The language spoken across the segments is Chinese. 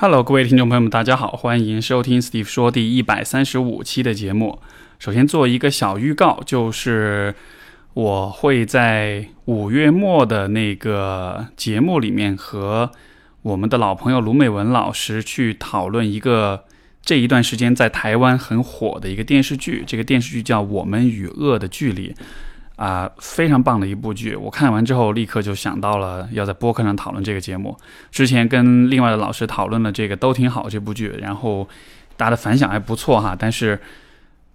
Hello，各位听众朋友们，大家好，欢迎收听 Steve 说第一百三十五期的节目。首先做一个小预告，就是我会在五月末的那个节目里面和我们的老朋友卢美文老师去讨论一个这一段时间在台湾很火的一个电视剧。这个电视剧叫《我们与恶的距离》。啊，非常棒的一部剧！我看完之后，立刻就想到了要在播客上讨论这个节目。之前跟另外的老师讨论了这个都挺好这部剧，然后大家的反响还不错哈。但是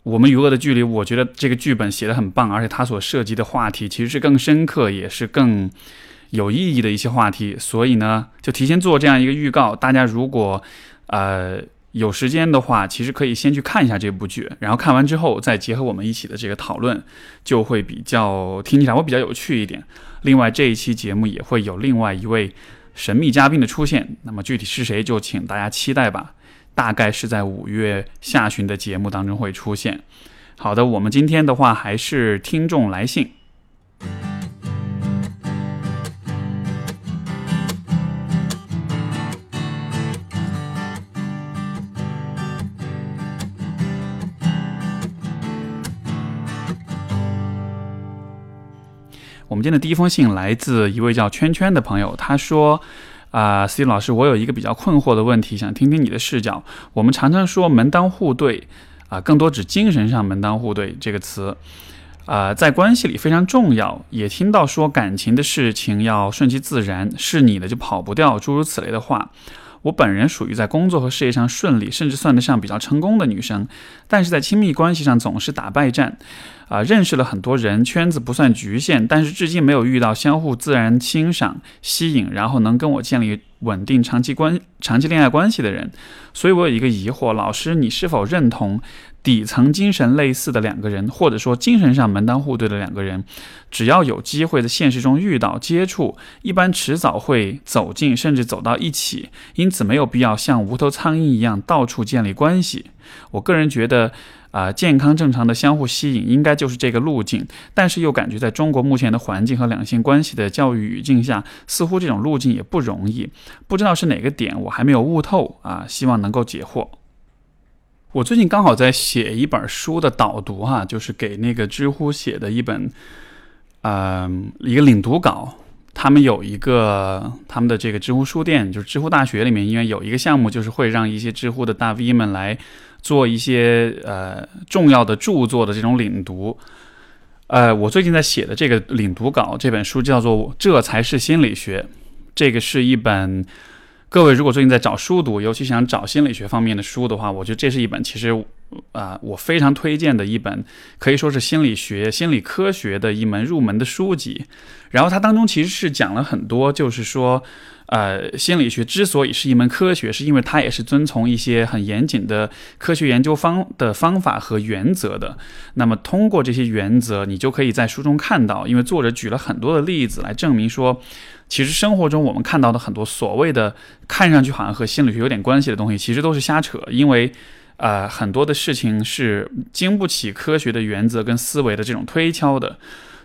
我们与恶的距离，我觉得这个剧本写的很棒，而且它所涉及的话题其实是更深刻，也是更有意义的一些话题。所以呢，就提前做这样一个预告，大家如果呃。有时间的话，其实可以先去看一下这部剧，然后看完之后再结合我们一起的这个讨论，就会比较听起来会比较有趣一点。另外，这一期节目也会有另外一位神秘嘉宾的出现，那么具体是谁，就请大家期待吧。大概是在五月下旬的节目当中会出现。好的，我们今天的话还是听众来信。今天的第一封信来自一位叫圈圈的朋友，他说：“啊，C 老师，我有一个比较困惑的问题，想听听你的视角。我们常常说门当户对，啊，更多指精神上门当户对这个词，啊，在关系里非常重要。也听到说感情的事情要顺其自然，是你的就跑不掉，诸如此类的话。我本人属于在工作和事业上顺利，甚至算得上比较成功的女生，但是在亲密关系上总是打败战。”啊，认识了很多人，圈子不算局限，但是至今没有遇到相互自然欣赏、吸引，然后能跟我建立稳定长期关、长期恋爱关系的人。所以我有一个疑惑，老师，你是否认同底层精神类似的两个人，或者说精神上门当户对的两个人，只要有机会在现实中遇到、接触，一般迟早会走近，甚至走到一起，因此没有必要像无头苍蝇一样到处建立关系。我个人觉得。啊，健康正常的相互吸引应该就是这个路径，但是又感觉在中国目前的环境和两性关系的教育语境下，似乎这种路径也不容易。不知道是哪个点我还没有悟透啊，希望能够解惑。我最近刚好在写一本书的导读哈，就是给那个知乎写的一本，嗯，一个领读稿。他们有一个他们的这个知乎书店，就是知乎大学里面，因为有一个项目，就是会让一些知乎的大 V 们来。做一些呃重要的著作的这种领读，呃，我最近在写的这个领读稿，这本书叫做《这才是心理学》，这个是一本各位如果最近在找书读，尤其想找心理学方面的书的话，我觉得这是一本其实啊我非常推荐的一本，可以说是心理学、心理科学的一门入门的书籍。然后它当中其实是讲了很多，就是说。呃，心理学之所以是一门科学，是因为它也是遵从一些很严谨的科学研究方的方法和原则的。那么，通过这些原则，你就可以在书中看到，因为作者举了很多的例子来证明说，其实生活中我们看到的很多所谓的看上去好像和心理学有点关系的东西，其实都是瞎扯。因为，呃，很多的事情是经不起科学的原则跟思维的这种推敲的。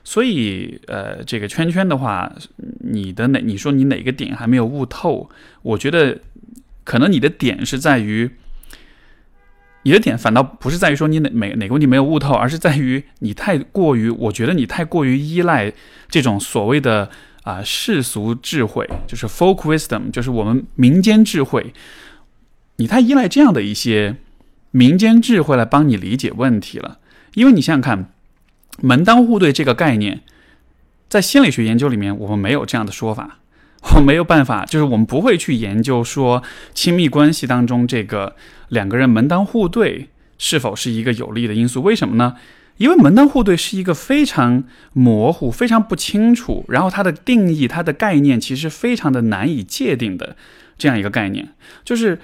所以，呃，这个圈圈的话，你的哪？你说你哪个点还没有悟透？我觉得，可能你的点是在于，你的点反倒不是在于说你哪哪哪个问题没有悟透，而是在于你太过于，我觉得你太过于依赖这种所谓的啊世俗智慧，就是 folk wisdom，就是我们民间智慧，你太依赖这样的一些民间智慧来帮你理解问题了。因为你想想看。门当户对这个概念，在心理学研究里面，我们没有这样的说法。我没有办法，就是我们不会去研究说亲密关系当中这个两个人门当户对是否是一个有利的因素。为什么呢？因为门当户对是一个非常模糊、非常不清楚，然后它的定义、它的概念其实非常的难以界定的这样一个概念。就是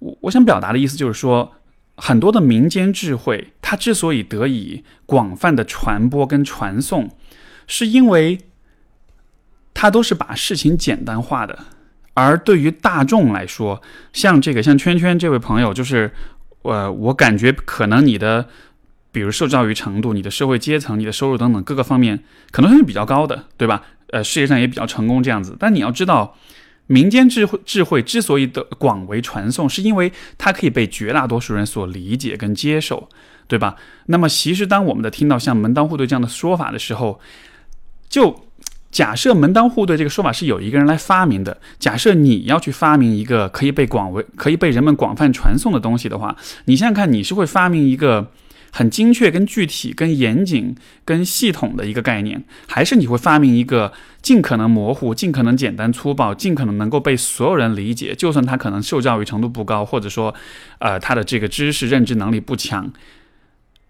我我想表达的意思，就是说。很多的民间智慧，它之所以得以广泛的传播跟传送，是因为它都是把事情简单化的。而对于大众来说，像这个像圈圈这位朋友，就是呃，我感觉可能你的，比如受教育程度、你的社会阶层、你的收入等等各个方面，可能是比较高的，对吧？呃，事业上也比较成功这样子。但你要知道，民间智慧智慧之所以的广为传颂，是因为它可以被绝大多数人所理解跟接受，对吧？那么，其实当我们的听到像门当户对这样的说法的时候，就假设门当户对这个说法是有一个人来发明的，假设你要去发明一个可以被广为可以被人们广泛传颂的东西的话，你想想看，你是会发明一个。很精确、跟具体、跟严谨、跟系统的一个概念，还是你会发明一个尽可能模糊、尽可能简单粗暴、尽可能能够被所有人理解，就算他可能受教育程度不高，或者说，呃，他的这个知识认知能力不强，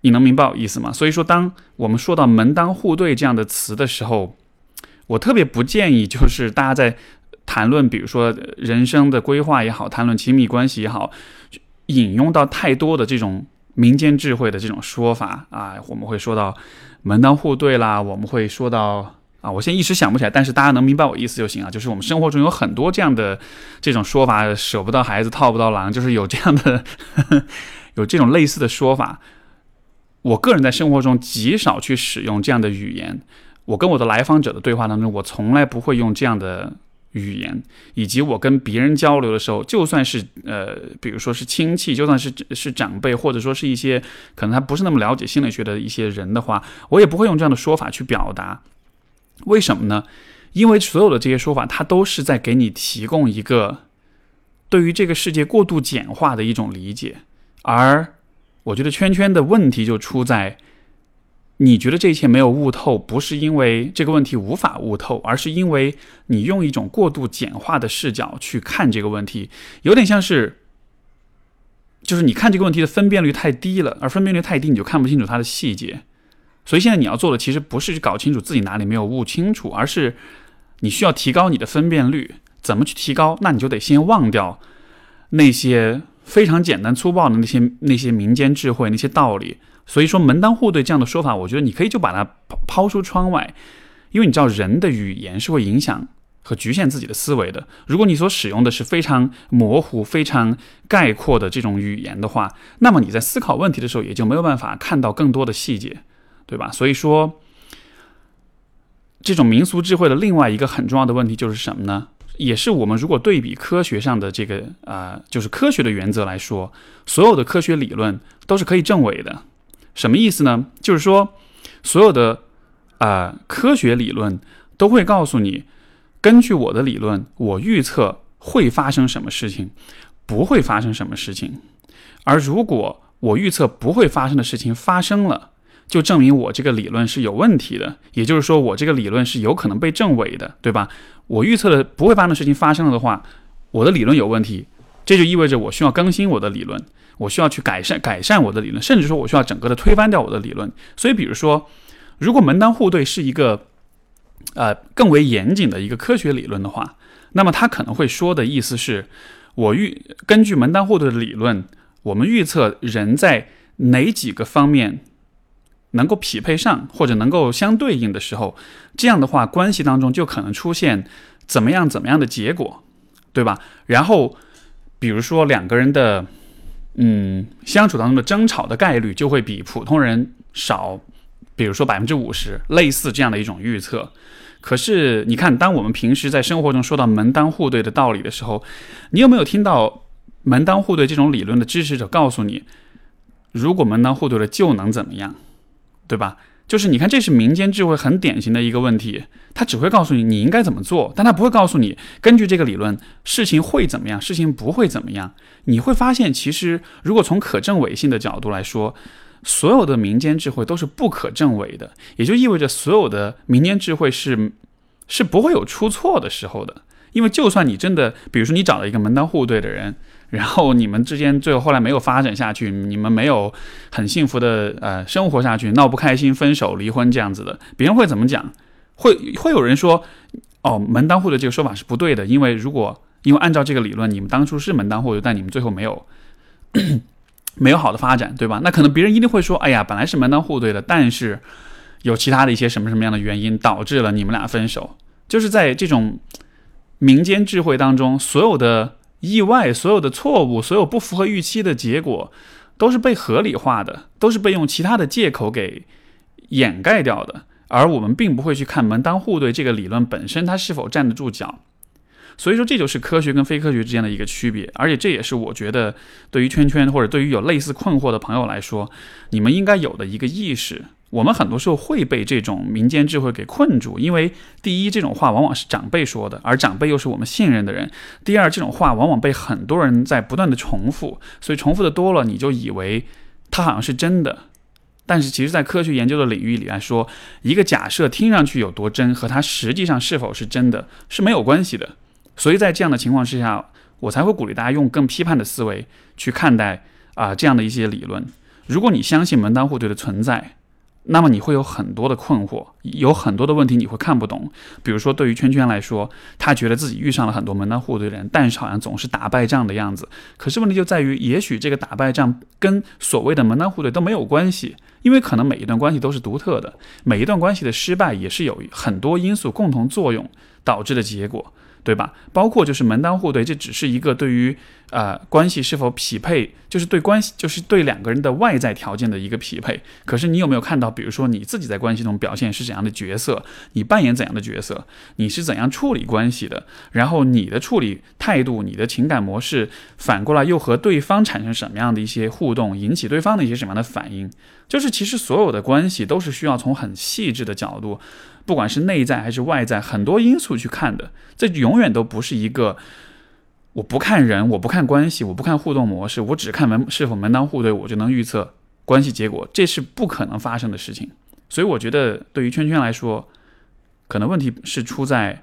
你能明白我意思吗？所以说，当我们说到门当户对这样的词的时候，我特别不建议，就是大家在谈论，比如说人生的规划也好，谈论亲密关系也好，引用到太多的这种。民间智慧的这种说法啊，我们会说到门当户对啦，我们会说到啊，我现在一时想不起来，但是大家能明白我意思就行啊。就是我们生活中有很多这样的这种说法，舍不得孩子套不到狼，就是有这样的 有这种类似的说法。我个人在生活中极少去使用这样的语言，我跟我的来访者的对话当中，我从来不会用这样的。语言，以及我跟别人交流的时候，就算是呃，比如说是亲戚，就算是是长辈，或者说是一些可能他不是那么了解心理学的一些人的话，我也不会用这样的说法去表达。为什么呢？因为所有的这些说法，它都是在给你提供一个对于这个世界过度简化的一种理解。而我觉得圈圈的问题就出在。你觉得这一切没有悟透，不是因为这个问题无法悟透，而是因为你用一种过度简化的视角去看这个问题，有点像是，就是你看这个问题的分辨率太低了，而分辨率太低，你就看不清楚它的细节。所以现在你要做的其实不是去搞清楚自己哪里没有悟清楚，而是你需要提高你的分辨率。怎么去提高？那你就得先忘掉那些非常简单粗暴的那些那些民间智慧那些道理。所以说门当户对这样的说法，我觉得你可以就把它抛抛出窗外，因为你知道人的语言是会影响和局限自己的思维的。如果你所使用的是非常模糊、非常概括的这种语言的话，那么你在思考问题的时候也就没有办法看到更多的细节，对吧？所以说，这种民俗智慧的另外一个很重要的问题就是什么呢？也是我们如果对比科学上的这个啊，就是科学的原则来说，所有的科学理论都是可以证伪的。什么意思呢？就是说，所有的啊科学理论都会告诉你，根据我的理论，我预测会发生什么事情，不会发生什么事情。而如果我预测不会发生的事情发生了，就证明我这个理论是有问题的。也就是说，我这个理论是有可能被证伪的，对吧？我预测的不会发生的事情发生了的话，我的理论有问题，这就意味着我需要更新我的理论。我需要去改善改善我的理论，甚至说我需要整个的推翻掉我的理论。所以，比如说，如果门当户对是一个呃更为严谨的一个科学理论的话，那么他可能会说的意思是，我预根据门当户对的理论，我们预测人在哪几个方面能够匹配上或者能够相对应的时候，这样的话关系当中就可能出现怎么样怎么样的结果，对吧？然后，比如说两个人的。嗯，相处当中的争吵的概率就会比普通人少，比如说百分之五十，类似这样的一种预测。可是你看，当我们平时在生活中说到门当户对的道理的时候，你有没有听到门当户对这种理论的支持者告诉你，如果门当户对了就能怎么样，对吧？就是你看，这是民间智慧很典型的一个问题，他只会告诉你你应该怎么做，但他不会告诉你根据这个理论事情会怎么样，事情不会怎么样。你会发现，其实如果从可证伪性的角度来说，所有的民间智慧都是不可证伪的，也就意味着所有的民间智慧是是不会有出错的时候的。因为就算你真的，比如说你找了一个门当户对的人。然后你们之间最后后来没有发展下去，你们没有很幸福的呃生活下去，闹不开心，分手离婚这样子的，别人会怎么讲？会会有人说，哦，门当户对这个说法是不对的，因为如果因为按照这个理论，你们当初是门当户对，但你们最后没有没有好的发展，对吧？那可能别人一定会说，哎呀，本来是门当户对的，但是有其他的一些什么什么样的原因导致了你们俩分手。就是在这种民间智慧当中，所有的。意外，所有的错误，所有不符合预期的结果，都是被合理化的，都是被用其他的借口给掩盖掉的。而我们并不会去看门当户对这个理论本身它是否站得住脚。所以说，这就是科学跟非科学之间的一个区别。而且，这也是我觉得对于圈圈或者对于有类似困惑的朋友来说，你们应该有的一个意识。我们很多时候会被这种民间智慧给困住，因为第一，这种话往往是长辈说的，而长辈又是我们信任的人；第二，这种话往往被很多人在不断的重复，所以重复的多了，你就以为它好像是真的。但是，其实，在科学研究的领域里来说，一个假设听上去有多真，和它实际上是否是真的是没有关系的。所以在这样的情况之下，我才会鼓励大家用更批判的思维去看待啊这样的一些理论。如果你相信门当户对的存在，那么你会有很多的困惑，有很多的问题你会看不懂。比如说，对于圈圈来说，他觉得自己遇上了很多门当户对的人，但是好像总是打败仗的样子。可是问题就在于，也许这个打败仗跟所谓的门当户对都没有关系，因为可能每一段关系都是独特的，每一段关系的失败也是有很多因素共同作用导致的结果。对吧？包括就是门当户对，这只是一个对于呃关系是否匹配，就是对关系，就是对两个人的外在条件的一个匹配。可是你有没有看到，比如说你自己在关系中表现是怎样的角色，你扮演怎样的角色，你是怎样处理关系的？然后你的处理态度、你的情感模式，反过来又和对方产生什么样的一些互动，引起对方的一些什么样的反应？就是其实所有的关系都是需要从很细致的角度。不管是内在还是外在，很多因素去看的，这永远都不是一个我不看人，我不看关系，我不看互动模式，我只看门是否门当户对，我就能预测关系结果，这是不可能发生的事情。所以我觉得，对于圈圈来说，可能问题是出在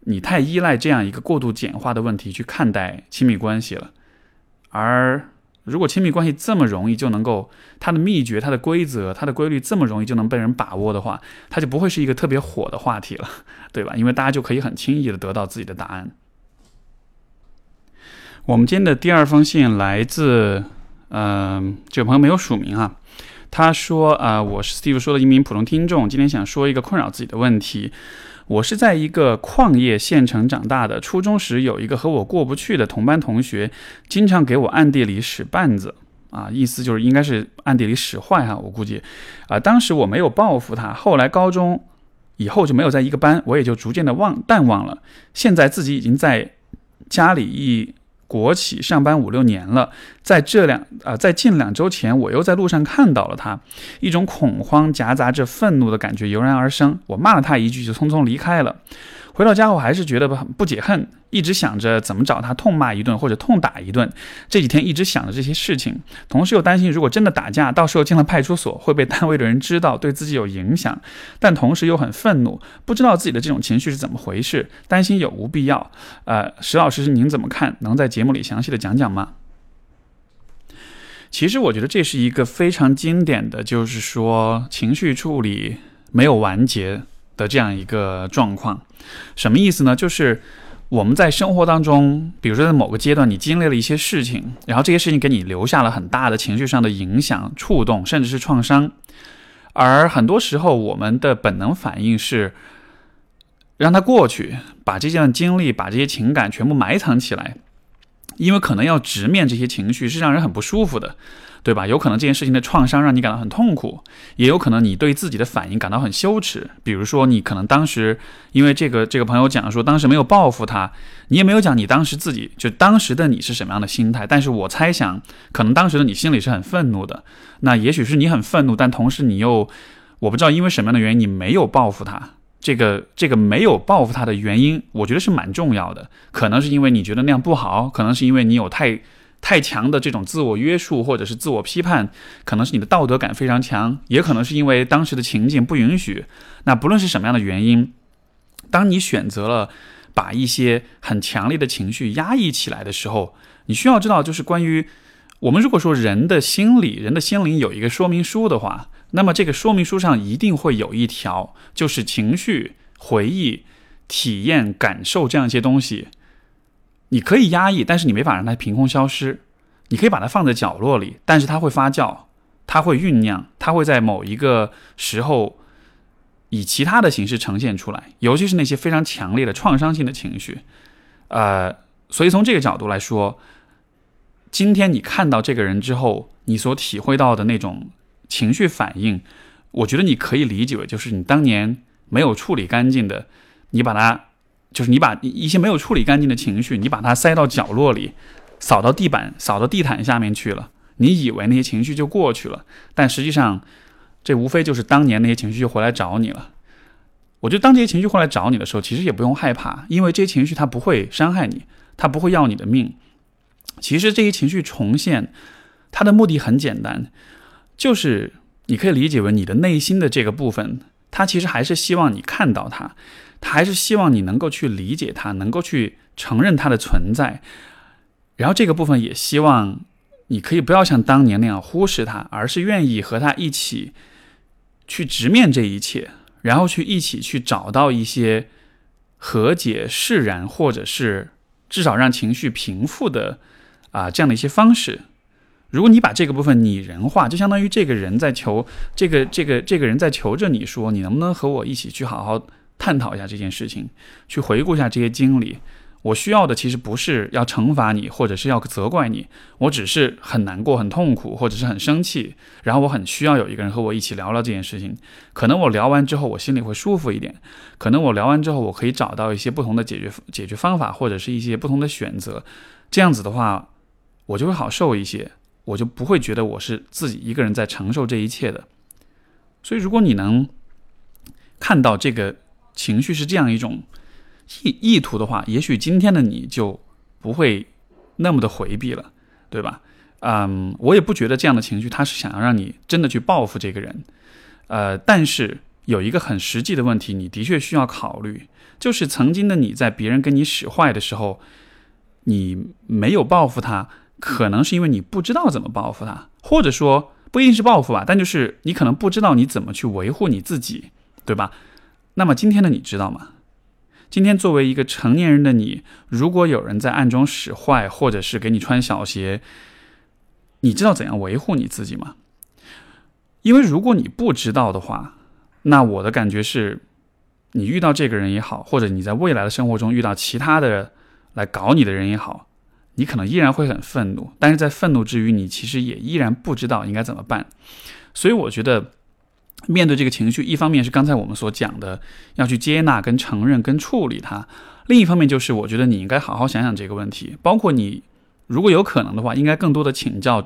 你太依赖这样一个过度简化的问题去看待亲密关系了，而。如果亲密关系这么容易就能够，它的秘诀、它的规则、它的规律这么容易就能被人把握的话，它就不会是一个特别火的话题了，对吧？因为大家就可以很轻易的得到自己的答案。我们今天的第二封信来自，嗯，这个朋友没有署名哈，他说啊，我是 Steve 说的一名普通听众，今天想说一个困扰自己的问题。我是在一个矿业县城长大的。初中时有一个和我过不去的同班同学，经常给我暗地里使绊子啊，意思就是应该是暗地里使坏哈，我估计啊，当时我没有报复他。后来高中以后就没有在一个班，我也就逐渐的忘淡忘了。现在自己已经在家里一。国企上班五六年了，在这两啊，在近两周前，我又在路上看到了他，一种恐慌夹杂着愤怒的感觉油然而生。我骂了他一句，就匆匆离开了。回到家后，还是觉得不解恨，一直想着怎么找他痛骂一顿或者痛打一顿。这几天一直想着这些事情，同时又担心如果真的打架，到时候进了派出所会被单位的人知道，对自己有影响。但同时又很愤怒，不知道自己的这种情绪是怎么回事，担心有无必要。呃，石老师您怎么看？能在节目里详细的讲讲吗？其实我觉得这是一个非常经典的，就是说情绪处理没有完结。的这样一个状况，什么意思呢？就是我们在生活当中，比如说在某个阶段，你经历了一些事情，然后这些事情给你留下了很大的情绪上的影响、触动，甚至是创伤。而很多时候，我们的本能反应是让它过去，把这段经历、把这些情感全部埋藏起来，因为可能要直面这些情绪是让人很不舒服的。对吧？有可能这件事情的创伤让你感到很痛苦，也有可能你对自己的反应感到很羞耻。比如说，你可能当时因为这个这个朋友讲说，当时没有报复他，你也没有讲你当时自己就当时的你是什么样的心态。但是我猜想，可能当时的你心里是很愤怒的。那也许是你很愤怒，但同时你又我不知道因为什么样的原因你没有报复他。这个这个没有报复他的原因，我觉得是蛮重要的。可能是因为你觉得那样不好，可能是因为你有太。太强的这种自我约束或者是自我批判，可能是你的道德感非常强，也可能是因为当时的情景不允许。那不论是什么样的原因，当你选择了把一些很强烈的情绪压抑起来的时候，你需要知道，就是关于我们如果说人的心理、人的心灵有一个说明书的话，那么这个说明书上一定会有一条，就是情绪、回忆、体验、感受这样一些东西。你可以压抑，但是你没法让它凭空消失。你可以把它放在角落里，但是它会发酵，它会酝酿，它会在某一个时候以其他的形式呈现出来。尤其是那些非常强烈的创伤性的情绪，呃，所以从这个角度来说，今天你看到这个人之后，你所体会到的那种情绪反应，我觉得你可以理解为就是你当年没有处理干净的，你把它。就是你把一些没有处理干净的情绪，你把它塞到角落里，扫到地板、扫到地毯下面去了。你以为那些情绪就过去了，但实际上，这无非就是当年那些情绪就回来找你了。我觉得当这些情绪回来找你的时候，其实也不用害怕，因为这些情绪它不会伤害你，它不会要你的命。其实这些情绪重现，它的目的很简单，就是你可以理解为你的内心的这个部分，它其实还是希望你看到它，它还是希望你能够去理解它，能够去承认它的存在。然后这个部分也希望。你可以不要像当年那样忽视他，而是愿意和他一起去直面这一切，然后去一起去找到一些和解、释然，或者是至少让情绪平复的啊这样的一些方式。如果你把这个部分拟人化，就相当于这个人在求这个这个这个人在求着你说，你能不能和我一起去好好探讨一下这件事情，去回顾一下这些经历。我需要的其实不是要惩罚你，或者是要责怪你，我只是很难过、很痛苦，或者是很生气，然后我很需要有一个人和我一起聊聊这件事情。可能我聊完之后，我心里会舒服一点；可能我聊完之后，我可以找到一些不同的解决解决方法，或者是一些不同的选择。这样子的话，我就会好受一些，我就不会觉得我是自己一个人在承受这一切的。所以，如果你能看到这个情绪是这样一种。意意图的话，也许今天的你就不会那么的回避了，对吧？嗯，我也不觉得这样的情绪他是想要让你真的去报复这个人，呃，但是有一个很实际的问题，你的确需要考虑，就是曾经的你在别人跟你使坏的时候，你没有报复他，可能是因为你不知道怎么报复他，或者说不一定是报复吧，但就是你可能不知道你怎么去维护你自己，对吧？那么今天的你知道吗？今天作为一个成年人的你，如果有人在暗中使坏，或者是给你穿小鞋，你知道怎样维护你自己吗？因为如果你不知道的话，那我的感觉是，你遇到这个人也好，或者你在未来的生活中遇到其他的来搞你的人也好，你可能依然会很愤怒，但是在愤怒之余，你其实也依然不知道应该怎么办。所以我觉得。面对这个情绪，一方面是刚才我们所讲的要去接纳、跟承认、跟处理它；另一方面就是，我觉得你应该好好想想这个问题。包括你，如果有可能的话，应该更多的请教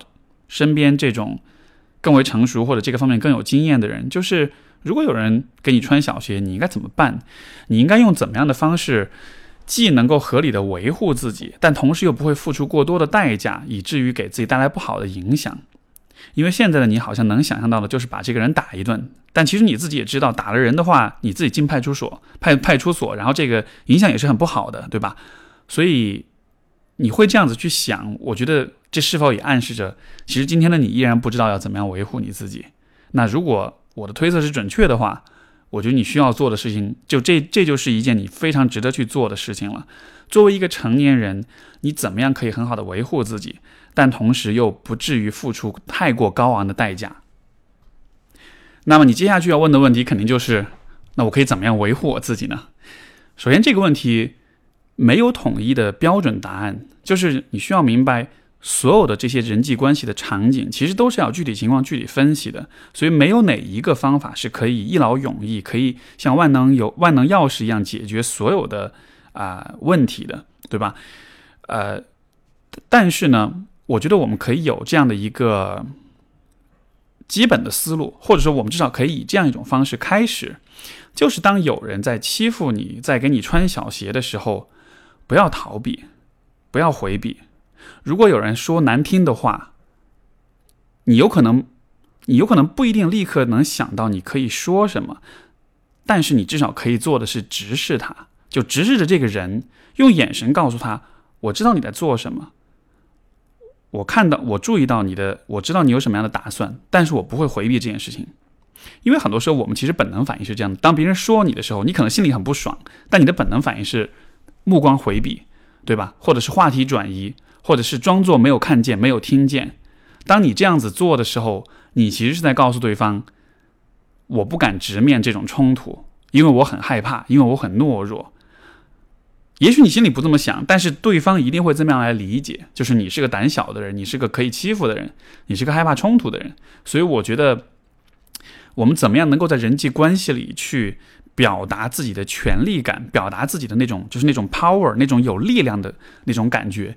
身边这种更为成熟或者这个方面更有经验的人。就是如果有人给你穿小鞋，你应该怎么办？你应该用怎么样的方式，既能够合理的维护自己，但同时又不会付出过多的代价，以至于给自己带来不好的影响。因为现在的你好像能想象到的，就是把这个人打一顿，但其实你自己也知道，打了人的话，你自己进派出所，派派出所，然后这个影响也是很不好的，对吧？所以你会这样子去想，我觉得这是否也暗示着，其实今天的你依然不知道要怎么样维护你自己？那如果我的推测是准确的话，我觉得你需要做的事情，就这这就是一件你非常值得去做的事情了。作为一个成年人，你怎么样可以很好的维护自己？但同时又不至于付出太过高昂的代价。那么你接下去要问的问题肯定就是：那我可以怎么样维护我自己呢？首先，这个问题没有统一的标准答案，就是你需要明白，所有的这些人际关系的场景其实都是要具体情况具体分析的，所以没有哪一个方法是可以一劳永逸，可以像万能有万能钥匙一样解决所有的啊问题的，对吧？呃，但是呢？我觉得我们可以有这样的一个基本的思路，或者说我们至少可以以这样一种方式开始，就是当有人在欺负你、在给你穿小鞋的时候，不要逃避，不要回避。如果有人说难听的话，你有可能，你有可能不一定立刻能想到你可以说什么，但是你至少可以做的是直视他，就直视着这个人，用眼神告诉他：“我知道你在做什么。”我看到，我注意到你的，我知道你有什么样的打算，但是我不会回避这件事情，因为很多时候我们其实本能反应是这样的：当别人说你的时候，你可能心里很不爽，但你的本能反应是目光回避，对吧？或者是话题转移，或者是装作没有看见、没有听见。当你这样子做的时候，你其实是在告诉对方，我不敢直面这种冲突，因为我很害怕，因为我很懦弱。也许你心里不这么想，但是对方一定会这么样来理解，就是你是个胆小的人，你是个可以欺负的人，你是个害怕冲突的人。所以我觉得，我们怎么样能够在人际关系里去表达自己的权利感，表达自己的那种就是那种 power，那种有力量的那种感觉。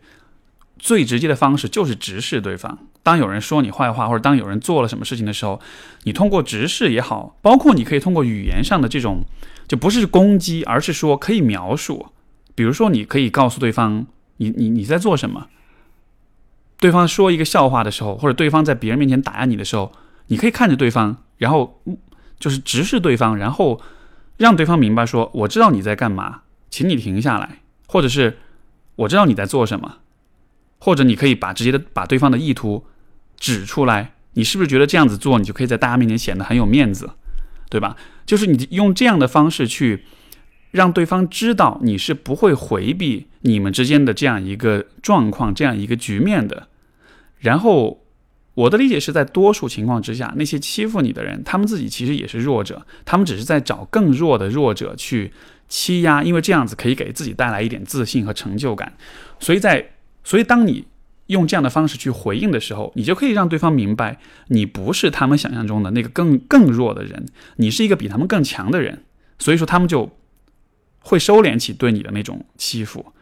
最直接的方式就是直视对方。当有人说你坏话，或者当有人做了什么事情的时候，你通过直视也好，包括你可以通过语言上的这种，就不是攻击，而是说可以描述。比如说，你可以告诉对方，你你你在做什么。对方说一个笑话的时候，或者对方在别人面前打压你的时候，你可以看着对方，然后就是直视对方，然后让对方明白说：“我知道你在干嘛，请你停下来。”或者是“我知道你在做什么。”或者你可以把直接的把对方的意图指出来，你是不是觉得这样子做，你就可以在大家面前显得很有面子，对吧？就是你用这样的方式去让对方知道你是不会回避你们之间的这样一个状况、这样一个局面的。然后我的理解是在多数情况之下，那些欺负你的人，他们自己其实也是弱者，他们只是在找更弱的弱者去欺压，因为这样子可以给自己带来一点自信和成就感。所以在所以，当你用这样的方式去回应的时候，你就可以让对方明白，你不是他们想象中的那个更更弱的人，你是一个比他们更强的人。所以说，他们就会收敛起对你的那种欺负。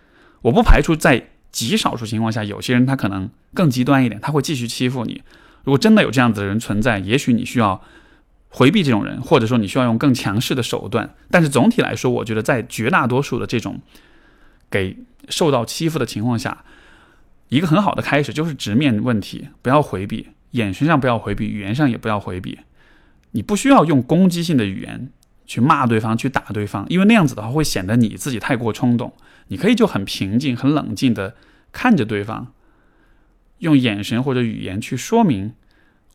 我不排除在极少数情况下，有些人他可能更极端一点，他会继续欺负你。如果真的有这样子的人存在，也许你需要回避这种人，或者说你需要用更强势的手段。但是总体来说，我觉得在绝大多数的这种给受到欺负的情况下，一个很好的开始就是直面问题，不要回避，眼神上不要回避，语言上也不要回避。你不需要用攻击性的语言去骂对方、去打对方，因为那样子的话会显得你自己太过冲动。你可以就很平静、很冷静的看着对方，用眼神或者语言去说明：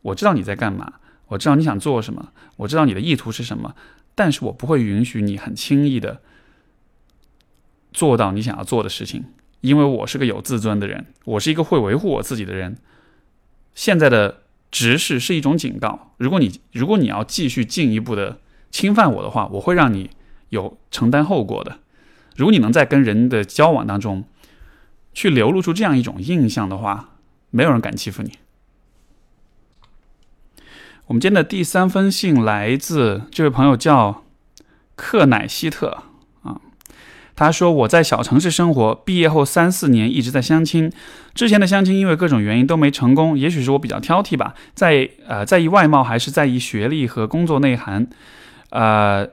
我知道你在干嘛，我知道你想做什么，我知道你的意图是什么，但是我不会允许你很轻易的做到你想要做的事情。因为我是个有自尊的人，我是一个会维护我自己的人。现在的直视是一种警告，如果你如果你要继续进一步的侵犯我的话，我会让你有承担后果的。如果你能在跟人的交往当中去流露出这样一种印象的话，没有人敢欺负你。我们今天的第三封信来自这位朋友叫克乃希特。他说：“我在小城市生活，毕业后三四年一直在相亲。之前的相亲因为各种原因都没成功，也许是我比较挑剔吧，在呃在意外貌还是在意学历和工作内涵，呃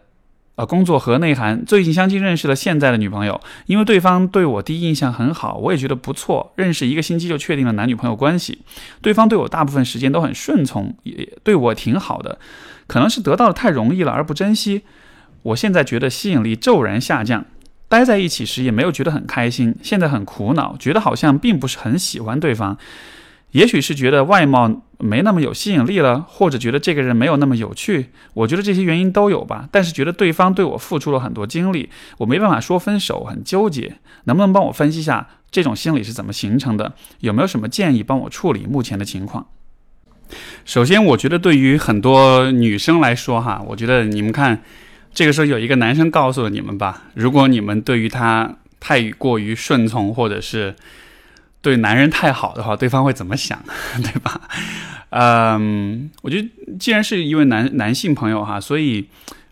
呃工作和内涵。最近相亲认识了现在的女朋友，因为对方对我第一印象很好，我也觉得不错。认识一个星期就确定了男女朋友关系。对方对我大部分时间都很顺从，也对我挺好的。可能是得到的太容易了而不珍惜。我现在觉得吸引力骤然下降。”待在一起时也没有觉得很开心，现在很苦恼，觉得好像并不是很喜欢对方。也许是觉得外貌没那么有吸引力了，或者觉得这个人没有那么有趣。我觉得这些原因都有吧。但是觉得对方对我付出了很多精力，我没办法说分手，很纠结。能不能帮我分析一下这种心理是怎么形成的？有没有什么建议帮我处理目前的情况？首先，我觉得对于很多女生来说，哈，我觉得你们看。这个时候有一个男生告诉了你们吧，如果你们对于他太过于顺从，或者是对男人太好的话，对方会怎么想，对吧？嗯，我觉得既然是一位男男性朋友哈，所以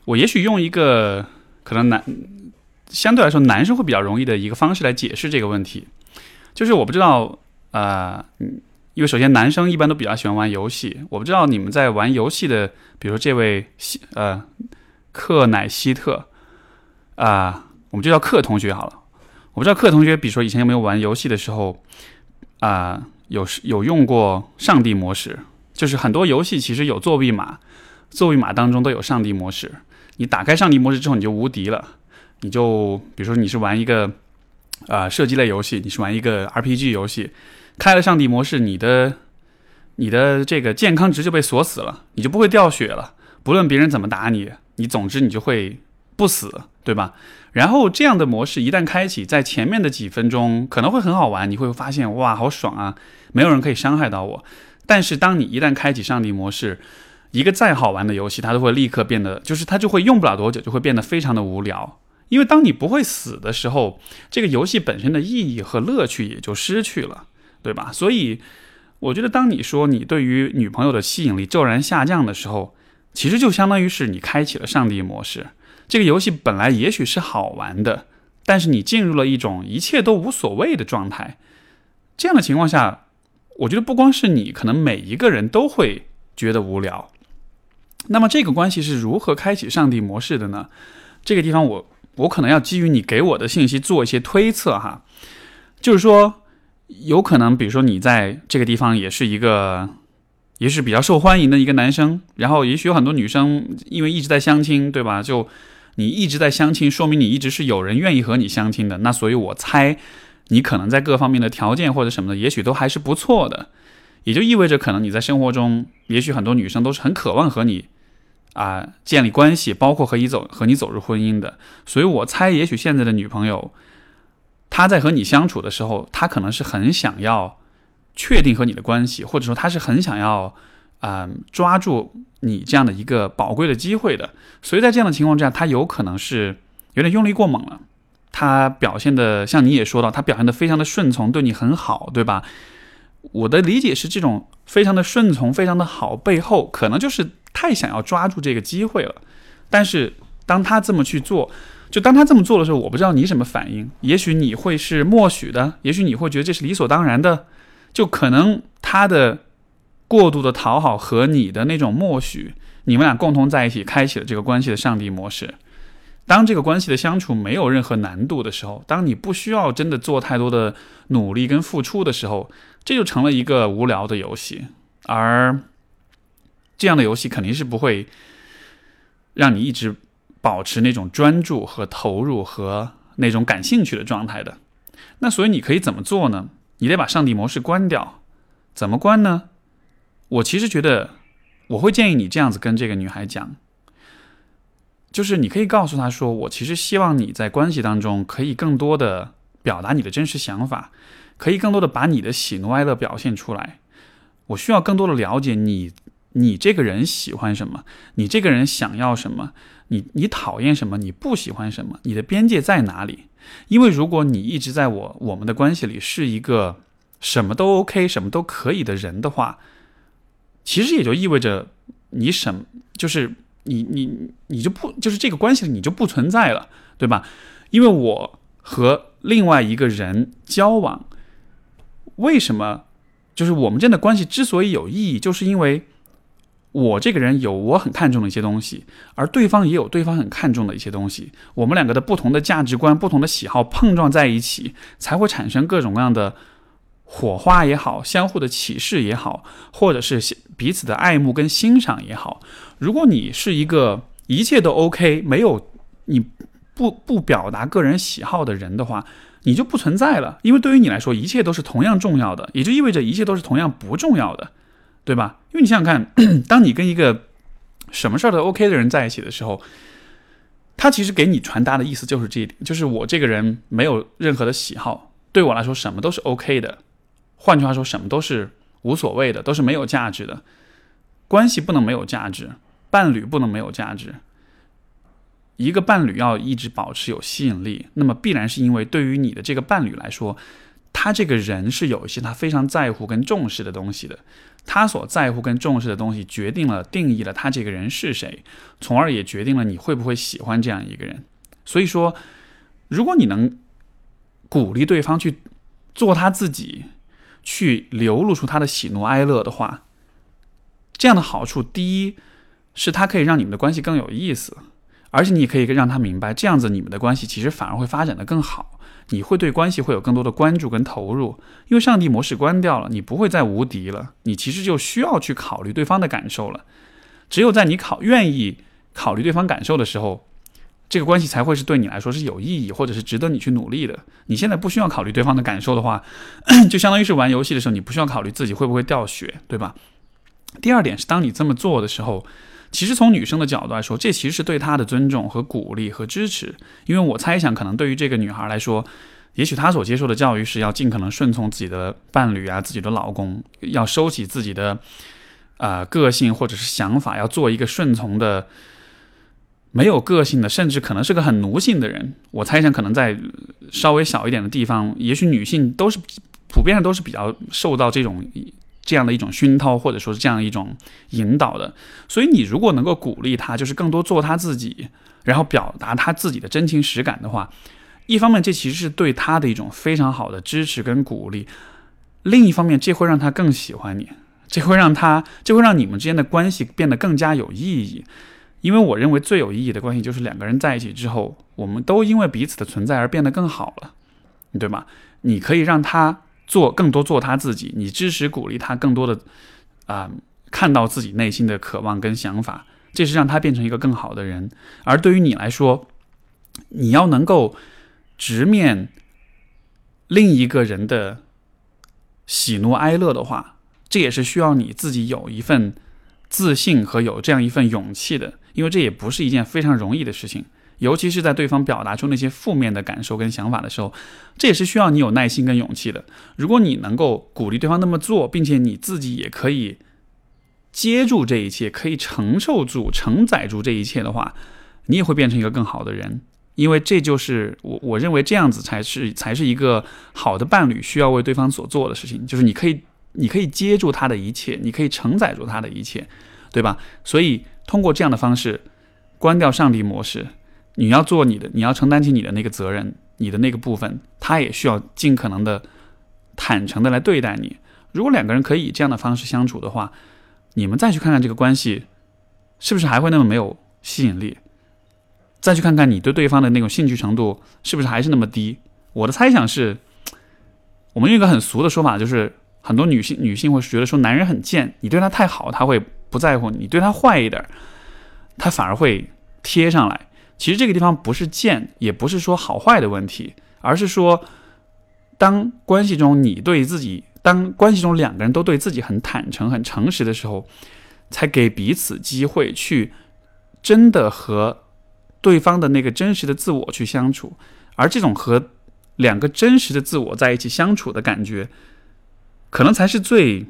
我也许用一个可能男相对来说男生会比较容易的一个方式来解释这个问题，就是我不知道啊，因为首先男生一般都比较喜欢玩游戏，我不知道你们在玩游戏的，比如说这位呃。克乃希特，啊，我们就叫克同学好了。我不知道克同学，比如说以前有没有玩游戏的时候，啊，有有用过上帝模式，就是很多游戏其实有作弊码，作弊码当中都有上帝模式。你打开上帝模式之后，你就无敌了。你就比如说你是玩一个啊射击类游戏，你是玩一个 RPG 游戏，开了上帝模式，你的你的这个健康值就被锁死了，你就不会掉血了，不论别人怎么打你。你总之你就会不死，对吧？然后这样的模式一旦开启，在前面的几分钟可能会很好玩，你会发现哇，好爽啊！没有人可以伤害到我。但是当你一旦开启上帝模式，一个再好玩的游戏，它都会立刻变得，就是它就会用不了多久，就会变得非常的无聊。因为当你不会死的时候，这个游戏本身的意义和乐趣也就失去了，对吧？所以我觉得，当你说你对于女朋友的吸引力骤然下降的时候，其实就相当于是你开启了上帝模式，这个游戏本来也许是好玩的，但是你进入了一种一切都无所谓的状态。这样的情况下，我觉得不光是你，可能每一个人都会觉得无聊。那么这个关系是如何开启上帝模式的呢？这个地方我我可能要基于你给我的信息做一些推测哈，就是说有可能，比如说你在这个地方也是一个也是比较受欢迎的一个男生，然后也许有很多女生因为一直在相亲，对吧？就你一直在相亲，说明你一直是有人愿意和你相亲的。那所以我猜你可能在各方面的条件或者什么的，也许都还是不错的，也就意味着可能你在生活中，也许很多女生都是很渴望和你。啊，建立关系，包括和你走和你走入婚姻的，所以我猜，也许现在的女朋友，她在和你相处的时候，她可能是很想要确定和你的关系，或者说他是很想要啊抓住你这样的一个宝贵的机会的。所以在这样的情况之下，他有可能是有点用力过猛了。他表现的像你也说到，他表现的非常的顺从，对你很好，对吧？我的理解是，这种非常的顺从，非常的好，背后可能就是。太想要抓住这个机会了，但是当他这么去做，就当他这么做的时候，我不知道你什么反应。也许你会是默许的，也许你会觉得这是理所当然的。就可能他的过度的讨好和你的那种默许，你们俩共同在一起开启了这个关系的上帝模式。当这个关系的相处没有任何难度的时候，当你不需要真的做太多的努力跟付出的时候，这就成了一个无聊的游戏，而。这样的游戏肯定是不会让你一直保持那种专注和投入和那种感兴趣的状态的。那所以你可以怎么做呢？你得把上帝模式关掉。怎么关呢？我其实觉得我会建议你这样子跟这个女孩讲，就是你可以告诉她说：“我其实希望你在关系当中可以更多的表达你的真实想法，可以更多的把你的喜怒哀乐表现出来。我需要更多的了解你。”你这个人喜欢什么？你这个人想要什么？你你讨厌什么？你不喜欢什么？你的边界在哪里？因为如果你一直在我我们的关系里是一个什么都 OK、什么都可以的人的话，其实也就意味着你什就是你你你就不就是这个关系你就不存在了，对吧？因为我和另外一个人交往，为什么就是我们这样的关系之所以有意义，就是因为。我这个人有我很看重的一些东西，而对方也有对方很看重的一些东西。我们两个的不同的价值观、不同的喜好碰撞在一起，才会产生各种各样的火花也好，相互的启示也好，或者是彼此的爱慕跟欣赏也好。如果你是一个一切都 OK，没有你不不表达个人喜好的人的话，你就不存在了。因为对于你来说，一切都是同样重要的，也就意味着一切都是同样不重要的。对吧？因为你想想看，当你跟一个什么事儿都 OK 的人在一起的时候，他其实给你传达的意思就是这一点：，就是我这个人没有任何的喜好，对我来说什么都是 OK 的。换句话说，什么都是无所谓的，都是没有价值的。关系不能没有价值，伴侣不能没有价值。一个伴侣要一直保持有吸引力，那么必然是因为对于你的这个伴侣来说，他这个人是有一些他非常在乎跟重视的东西的。他所在乎跟重视的东西，决定了定义了他这个人是谁，从而也决定了你会不会喜欢这样一个人。所以说，如果你能鼓励对方去做他自己，去流露出他的喜怒哀乐的话，这样的好处，第一是他可以让你们的关系更有意思，而且你可以让他明白，这样子你们的关系其实反而会发展的更好。你会对关系会有更多的关注跟投入，因为上帝模式关掉了，你不会再无敌了。你其实就需要去考虑对方的感受了。只有在你考愿意考虑对方感受的时候，这个关系才会是对你来说是有意义，或者是值得你去努力的。你现在不需要考虑对方的感受的话，就相当于是玩游戏的时候，你不需要考虑自己会不会掉血，对吧？第二点是，当你这么做的时候。其实从女生的角度来说，这其实是对她的尊重和鼓励和支持。因为我猜想，可能对于这个女孩来说，也许她所接受的教育是要尽可能顺从自己的伴侣啊，自己的老公，要收起自己的啊个性或者是想法，要做一个顺从的、没有个性的，甚至可能是个很奴性的人。我猜想，可能在稍微小一点的地方，也许女性都是普遍上都是比较受到这种这样的一种熏陶，或者说是这样一种引导的。所以你如果能够鼓励他，就是更多做他自己，然后表达他自己的真情实感的话，一方面这其实是对他的一种非常好的支持跟鼓励，另一方面这会让他更喜欢你，这会让他，这会让你们之间的关系变得更加有意义。因为我认为最有意义的关系就是两个人在一起之后，我们都因为彼此的存在而变得更好了，对吗？你可以让他做更多做他自己，你支持鼓励他更多的啊，看到自己内心的渴望跟想法，这是让他变成一个更好的人。而对于你来说，你要能够直面另一个人的喜怒哀乐的话，这也是需要你自己有一份自信和有这样一份勇气的。因为这也不是一件非常容易的事情，尤其是在对方表达出那些负面的感受跟想法的时候，这也是需要你有耐心跟勇气的。如果你能够鼓励对方那么做，并且你自己也可以接住这一切，可以承受住、承载住这一切的话，你也会变成一个更好的人。因为这就是我我认为这样子才是才是一个好的伴侣需要为对方所做的事情，就是你可以你可以接住他的一切，你可以承载住他的一切，对吧？所以。通过这样的方式，关掉上帝模式，你要做你的，你要承担起你的那个责任，你的那个部分，他也需要尽可能的坦诚的来对待你。如果两个人可以以这样的方式相处的话，你们再去看看这个关系，是不是还会那么没有吸引力？再去看看你对对方的那种兴趣程度，是不是还是那么低？我的猜想是，我们用一个很俗的说法，就是很多女性女性会觉得说男人很贱，你对他太好，他会。不在乎你对他坏一点，他反而会贴上来。其实这个地方不是贱，也不是说好坏的问题，而是说，当关系中你对自己，当关系中两个人都对自己很坦诚、很诚实的时候，才给彼此机会去真的和对方的那个真实的自我去相处。而这种和两个真实的自我在一起相处的感觉，可能才是最。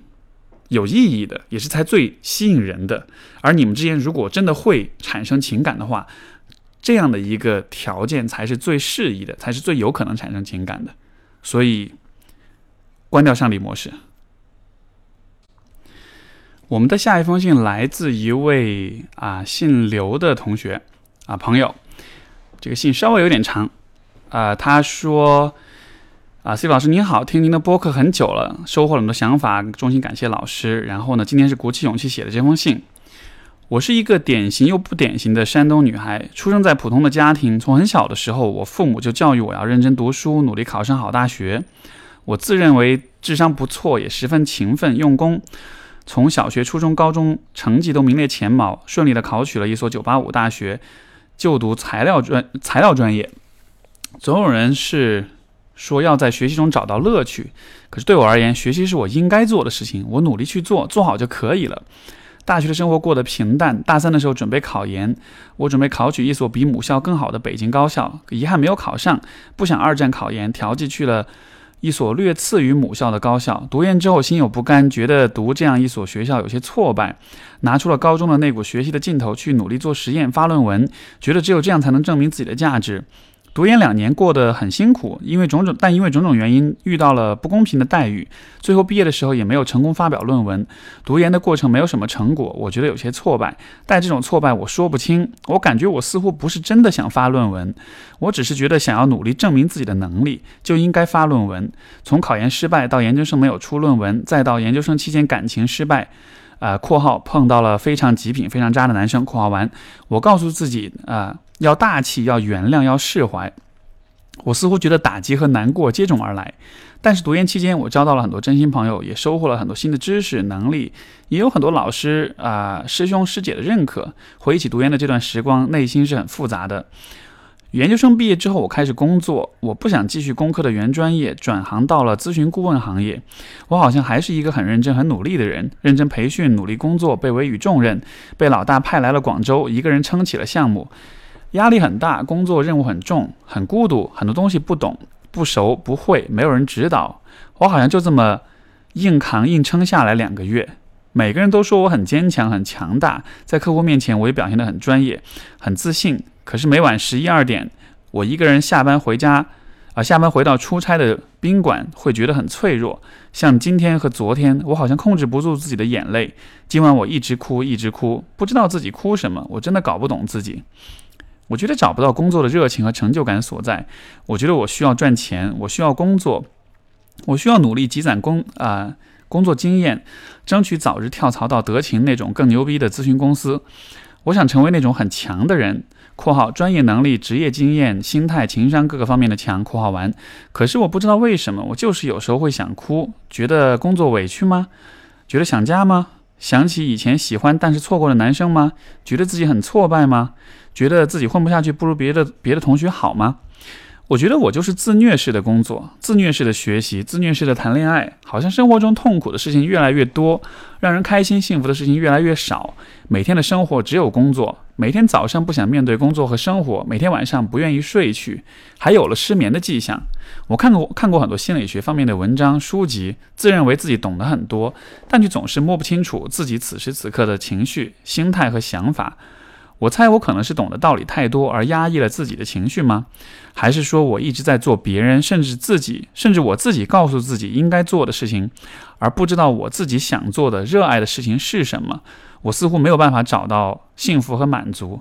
有意义的，也是才最吸引人的。而你们之间如果真的会产生情感的话，这样的一个条件才是最适宜的，才是最有可能产生情感的。所以，关掉上帝模式。我们的下一封信来自一位啊姓刘的同学啊朋友，这个信稍微有点长啊，他说。啊，C 老师您好，听您的播客很久了，收获了很多想法，衷心感谢老师。然后呢，今天是鼓起勇气写的这封信。我是一个典型又不典型的山东女孩，出生在普通的家庭。从很小的时候，我父母就教育我要认真读书，努力考上好大学。我自认为智商不错，也十分勤奋用功。从小学、初中、高中成绩都名列前茅，顺利的考取了一所985大学，就读材料专材料专业。总有人是。说要在学习中找到乐趣，可是对我而言，学习是我应该做的事情，我努力去做，做好就可以了。大学的生活过得平淡，大三的时候准备考研，我准备考取一所比母校更好的北京高校，遗憾没有考上。不想二战考研，调剂去了一所略次于母校的高校。读研之后心有不甘，觉得读这样一所学校有些挫败，拿出了高中的那股学习的劲头去努力做实验、发论文，觉得只有这样才能证明自己的价值。读研两年过得很辛苦，因为种种，但因为种种原因遇到了不公平的待遇，最后毕业的时候也没有成功发表论文。读研的过程没有什么成果，我觉得有些挫败。但这种挫败我说不清，我感觉我似乎不是真的想发论文，我只是觉得想要努力证明自己的能力就应该发论文。从考研失败到研究生没有出论文，再到研究生期间感情失败，啊（括号碰到了非常极品、非常渣的男生）（括号完），我告诉自己啊。要大气，要原谅，要释怀。我似乎觉得打击和难过接踵而来，但是读研期间，我交到了很多真心朋友，也收获了很多新的知识能力，也有很多老师啊师兄师姐的认可。回忆起读研的这段时光，内心是很复杂的。研究生毕业之后，我开始工作，我不想继续工科的原专业，转行到了咨询顾问行业。我好像还是一个很认真、很努力的人，认真培训，努力工作，被委以重任，被老大派来了广州，一个人撑起了项目。压力很大，工作任务很重，很孤独，很多东西不懂、不熟、不会，没有人指导。我好像就这么硬扛硬撑下来两个月。每个人都说我很坚强、很强大，在客户面前我也表现得很专业、很自信。可是每晚十一二点，我一个人下班回家，啊，下班回到出差的宾馆会觉得很脆弱。像今天和昨天，我好像控制不住自己的眼泪。今晚我一直哭，一直哭，不知道自己哭什么。我真的搞不懂自己。我觉得找不到工作的热情和成就感所在。我觉得我需要赚钱，我需要工作，我需要努力积攒工啊工作经验，争取早日跳槽到德勤那种更牛逼的咨询公司。我想成为那种很强的人。括号专业能力、职业经验、心态、情商各个方面的强。括号完。可是我不知道为什么，我就是有时候会想哭，觉得工作委屈吗？觉得想家吗？想起以前喜欢但是错过的男生吗？觉得自己很挫败吗？觉得自己混不下去，不如别的别的同学好吗？我觉得我就是自虐式的工作，自虐式的学习，自虐式的谈恋爱，好像生活中痛苦的事情越来越多，让人开心幸福的事情越来越少。每天的生活只有工作，每天早上不想面对工作和生活，每天晚上不愿意睡去，还有了失眠的迹象。我看过看过很多心理学方面的文章书籍，自认为自己懂得很多，但却总是摸不清楚自己此时此刻的情绪、心态和想法。我猜我可能是懂得道理太多而压抑了自己的情绪吗？还是说我一直在做别人甚至自己甚至我自己告诉自己应该做的事情，而不知道我自己想做的热爱的事情是什么？我似乎没有办法找到幸福和满足。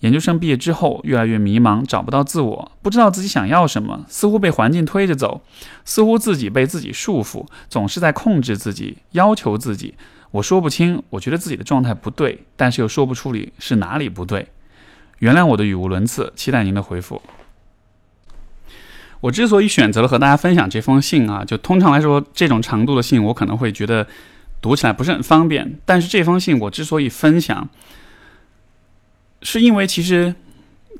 研究生毕业之后，越来越迷茫，找不到自我，不知道自己想要什么，似乎被环境推着走，似乎自己被自己束缚，总是在控制自己，要求自己。我说不清，我觉得自己的状态不对，但是又说不出理是哪里不对。原谅我的语无伦次，期待您的回复。我之所以选择了和大家分享这封信啊，就通常来说，这种长度的信我可能会觉得读起来不是很方便。但是这封信我之所以分享，是因为其实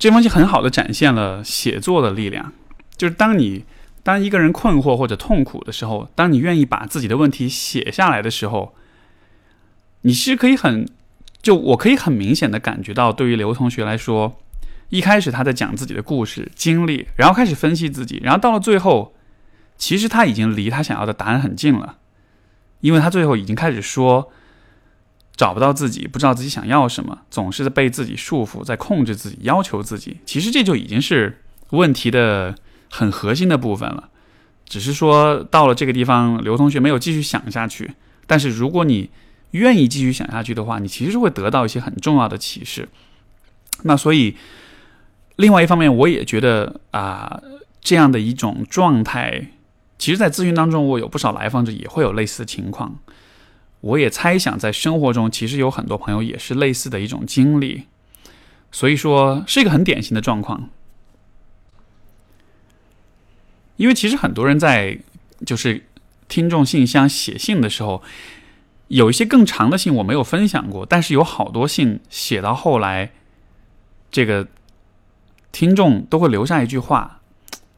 这封信很好的展现了写作的力量。就是当你当一个人困惑或者痛苦的时候，当你愿意把自己的问题写下来的时候。你其实可以很，就我可以很明显的感觉到，对于刘同学来说，一开始他在讲自己的故事经历，然后开始分析自己，然后到了最后，其实他已经离他想要的答案很近了，因为他最后已经开始说，找不到自己，不知道自己想要什么，总是在被自己束缚，在控制自己，要求自己。其实这就已经是问题的很核心的部分了，只是说到了这个地方，刘同学没有继续想下去。但是如果你愿意继续想下去的话，你其实会得到一些很重要的启示。那所以，另外一方面，我也觉得啊，这样的一种状态，其实，在咨询当中，我有不少来访者也会有类似的情况。我也猜想，在生活中，其实有很多朋友也是类似的一种经历。所以说，是一个很典型的状况。因为其实很多人在就是听众信箱写信的时候。有一些更长的信我没有分享过，但是有好多信写到后来，这个听众都会留下一句话，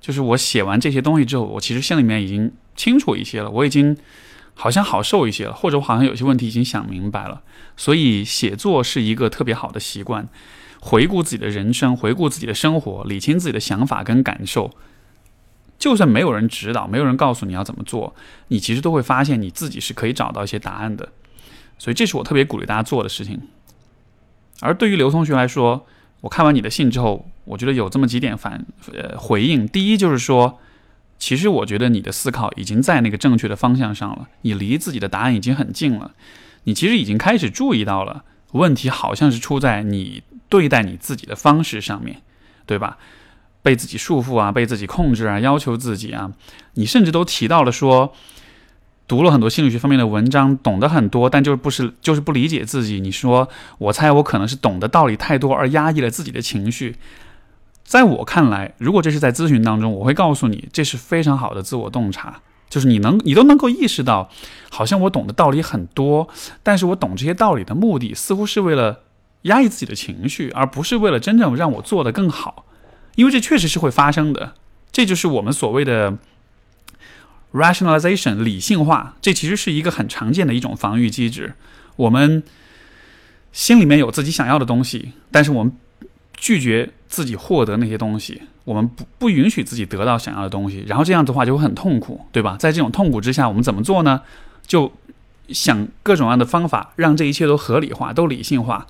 就是我写完这些东西之后，我其实心里面已经清楚一些了，我已经好像好受一些了，或者我好像有些问题已经想明白了。所以写作是一个特别好的习惯，回顾自己的人生，回顾自己的生活，理清自己的想法跟感受。就算没有人指导，没有人告诉你要怎么做，你其实都会发现你自己是可以找到一些答案的。所以这是我特别鼓励大家做的事情。而对于刘同学来说，我看完你的信之后，我觉得有这么几点反呃回应。第一就是说，其实我觉得你的思考已经在那个正确的方向上了，你离自己的答案已经很近了。你其实已经开始注意到了问题，好像是出在你对待你自己的方式上面，对吧？被自己束缚啊，被自己控制啊，要求自己啊，你甚至都提到了说，读了很多心理学方面的文章，懂得很多，但就是不是就是不理解自己。你说，我猜我可能是懂得道理太多而压抑了自己的情绪。在我看来，如果这是在咨询当中，我会告诉你，这是非常好的自我洞察，就是你能你都能够意识到，好像我懂的道理很多，但是我懂这些道理的目的似乎是为了压抑自己的情绪，而不是为了真正让我做得更好。因为这确实是会发生的，这就是我们所谓的 rationalization 理性化。这其实是一个很常见的一种防御机制。我们心里面有自己想要的东西，但是我们拒绝自己获得那些东西，我们不不允许自己得到想要的东西。然后这样的话就会很痛苦，对吧？在这种痛苦之下，我们怎么做呢？就想各种各样的方法，让这一切都合理化、都理性化，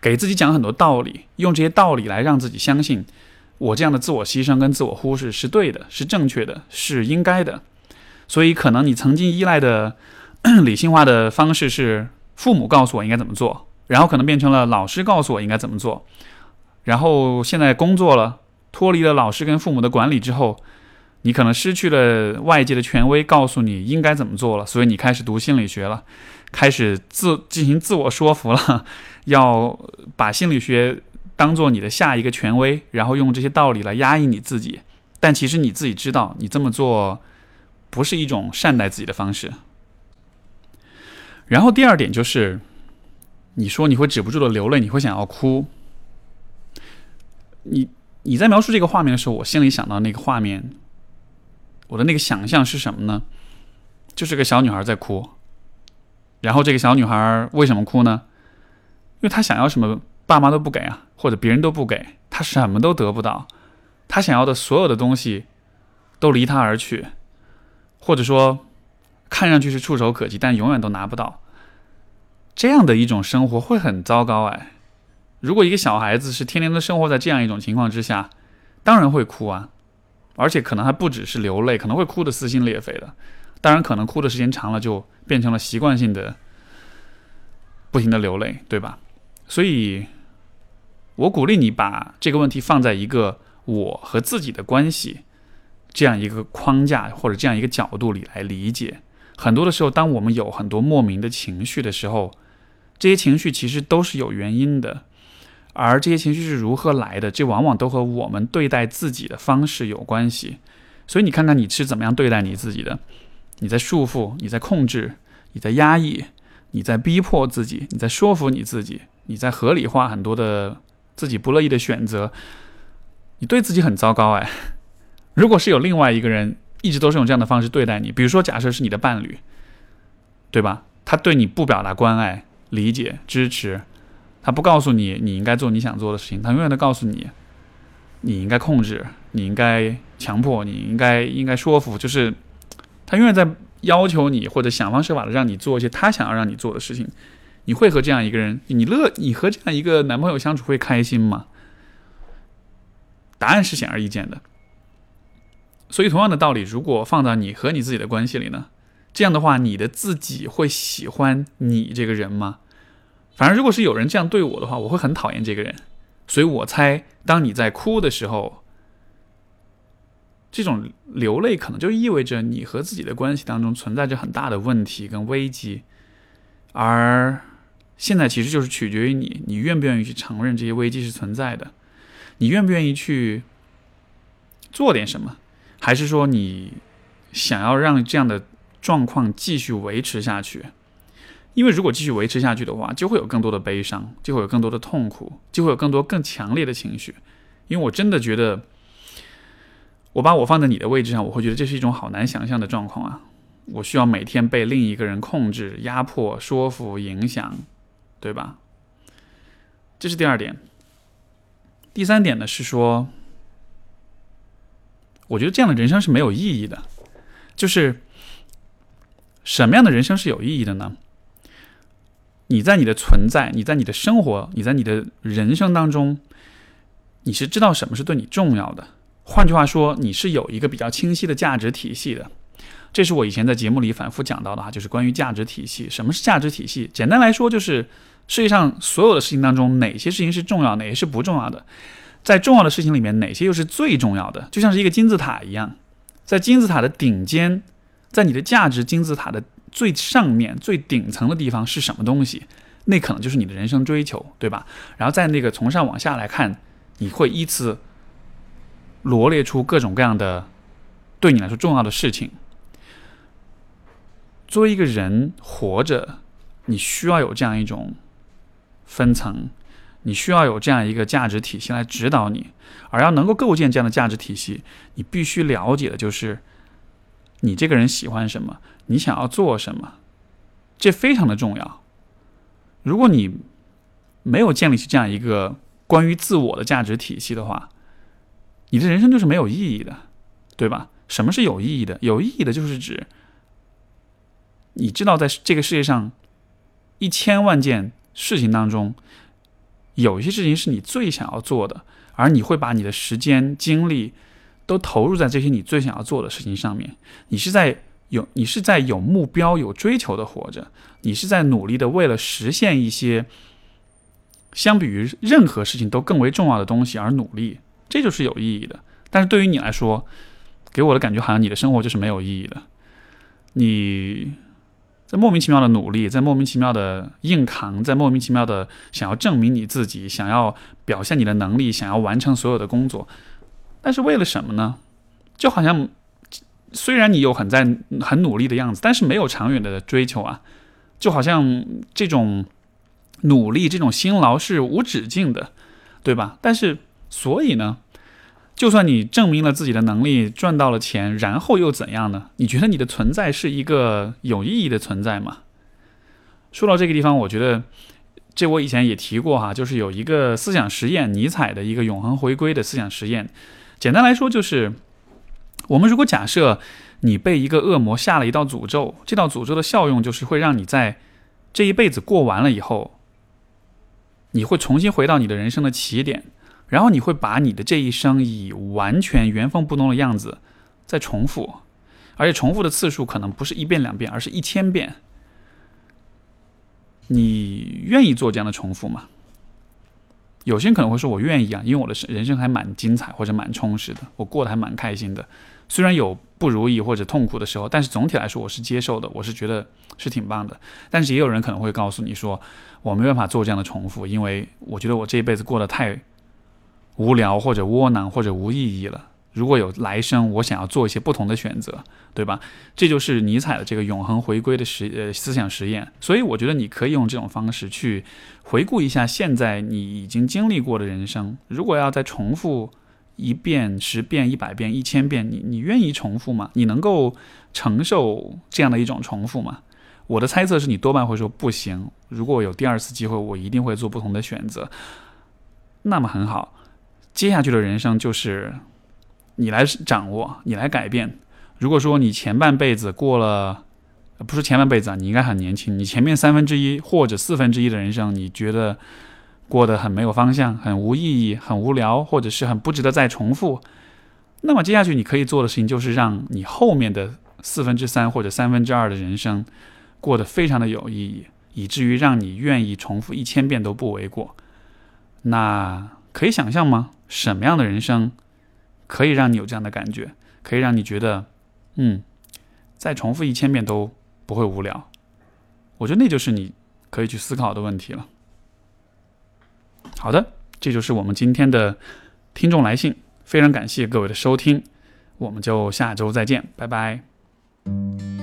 给自己讲很多道理，用这些道理来让自己相信。我这样的自我牺牲跟自我忽视是对的，是正确的，是应该的。所以，可能你曾经依赖的 理性化的方式是父母告诉我应该怎么做，然后可能变成了老师告诉我应该怎么做，然后现在工作了，脱离了老师跟父母的管理之后，你可能失去了外界的权威告诉你应该怎么做了，所以你开始读心理学了，开始自进行自我说服了，要把心理学当做你的下一个权威，然后用这些道理来压抑你自己，但其实你自己知道，你这么做。不是一种善待自己的方式。然后第二点就是，你说你会止不住的流泪，你会想要哭。你你在描述这个画面的时候，我心里想到那个画面，我的那个想象是什么呢？就是个小女孩在哭。然后这个小女孩为什么哭呢？因为她想要什么，爸妈都不给啊，或者别人都不给，他什么都得不到，他想要的所有的东西都离他而去。或者说，看上去是触手可及，但永远都拿不到。这样的一种生活会很糟糕哎。如果一个小孩子是天天都生活在这样一种情况之下，当然会哭啊，而且可能还不只是流泪，可能会哭得撕心裂肺的。当然，可能哭的时间长了，就变成了习惯性的，不停的流泪，对吧？所以，我鼓励你把这个问题放在一个我和自己的关系。这样一个框架或者这样一个角度里来理解，很多的时候，当我们有很多莫名的情绪的时候，这些情绪其实都是有原因的，而这些情绪是如何来的，这往往都和我们对待自己的方式有关系。所以你看看你是怎么样对待你自己的，你在束缚，你在控制，你在压抑，你在逼迫自己，你在说服你自己，你在合理化很多的自己不乐意的选择，你对自己很糟糕哎。如果是有另外一个人一直都是用这样的方式对待你，比如说假设是你的伴侣，对吧？他对你不表达关爱、理解、支持，他不告诉你你应该做你想做的事情，他永远都告诉你你应该控制、你应该强迫、你应该应该说服，就是他永远在要求你或者想方设法的让你做一些他想要让你做的事情。你会和这样一个人，你乐，你和这样一个男朋友相处会开心吗？答案是显而易见的。所以，同样的道理，如果放到你和你自己的关系里呢？这样的话，你的自己会喜欢你这个人吗？反正如果是有人这样对我的话，我会很讨厌这个人。所以我猜，当你在哭的时候，这种流泪可能就意味着你和自己的关系当中存在着很大的问题跟危机。而现在其实就是取决于你，你愿不愿意去承认这些危机是存在的，你愿不愿意去做点什么。还是说你想要让这样的状况继续维持下去？因为如果继续维持下去的话，就会有更多的悲伤，就会有更多的痛苦，就会有更多更强烈的情绪。因为我真的觉得，我把我放在你的位置上，我会觉得这是一种好难想象的状况啊！我需要每天被另一个人控制、压迫、说服、影响，对吧？这是第二点。第三点呢是说。我觉得这样的人生是没有意义的。就是什么样的人生是有意义的呢？你在你的存在，你在你的生活，你在你的人生当中，你是知道什么是对你重要的。换句话说，你是有一个比较清晰的价值体系的。这是我以前在节目里反复讲到的哈，就是关于价值体系。什么是价值体系？简单来说，就是世界上所有的事情当中，哪些事情是重要，哪些是不重要的。在重要的事情里面，哪些又是最重要的？就像是一个金字塔一样，在金字塔的顶尖，在你的价值金字塔的最上面、最顶层的地方是什么东西？那可能就是你的人生追求，对吧？然后在那个从上往下来看，你会依次罗列出各种各样的对你来说重要的事情。作为一个人活着，你需要有这样一种分层。你需要有这样一个价值体系来指导你，而要能够构建这样的价值体系，你必须了解的就是你这个人喜欢什么，你想要做什么，这非常的重要。如果你没有建立起这样一个关于自我的价值体系的话，你的人生就是没有意义的，对吧？什么是有意义的？有意义的就是指你知道，在这个世界上一千万件事情当中。有一些事情是你最想要做的，而你会把你的时间精力都投入在这些你最想要做的事情上面。你是在有你是在有目标、有追求的活着，你是在努力的为了实现一些相比于任何事情都更为重要的东西而努力，这就是有意义的。但是对于你来说，给我的感觉好像你的生活就是没有意义的，你。在莫名其妙的努力，在莫名其妙的硬扛，在莫名其妙的想要证明你自己，想要表现你的能力，想要完成所有的工作，但是为了什么呢？就好像虽然你有很在很努力的样子，但是没有长远的追求啊，就好像这种努力、这种辛劳是无止境的，对吧？但是所以呢？就算你证明了自己的能力，赚到了钱，然后又怎样呢？你觉得你的存在是一个有意义的存在吗？说到这个地方，我觉得这我以前也提过哈，就是有一个思想实验，尼采的一个永恒回归的思想实验。简单来说，就是我们如果假设你被一个恶魔下了一道诅咒，这道诅咒的效用就是会让你在这一辈子过完了以后，你会重新回到你的人生的起点。然后你会把你的这一生以完全原封不动的样子再重复，而且重复的次数可能不是一遍两遍，而是一千遍。你愿意做这样的重复吗？有些人可能会说：“我愿意啊，因为我的人生还蛮精彩或者蛮充实的，我过得还蛮开心的。虽然有不如意或者痛苦的时候，但是总体来说我是接受的，我是觉得是挺棒的。”但是也有人可能会告诉你说：“我没办法做这样的重复，因为我觉得我这一辈子过得太……”无聊或者窝囊或者无意义了。如果有来生，我想要做一些不同的选择，对吧？这就是尼采的这个永恒回归的实呃思想实验。所以我觉得你可以用这种方式去回顾一下现在你已经经历过的人生。如果要再重复一遍、十遍、一百遍、一千遍，你你愿意重复吗？你能够承受这样的一种重复吗？我的猜测是你多半会说不行。如果有第二次机会，我一定会做不同的选择。那么很好。接下去的人生就是你来掌握，你来改变。如果说你前半辈子过了，不是前半辈子啊，你应该很年轻。你前面三分之一或者四分之一的人生，你觉得过得很没有方向、很无意义、很无聊，或者是很不值得再重复。那么接下去你可以做的事情，就是让你后面的四分之三或者三分之二的人生过得非常的有意义，以至于让你愿意重复一千遍都不为过。那可以想象吗？什么样的人生可以让你有这样的感觉？可以让你觉得，嗯，再重复一千遍都不会无聊？我觉得那就是你可以去思考的问题了。好的，这就是我们今天的听众来信，非常感谢各位的收听，我们就下周再见，拜拜。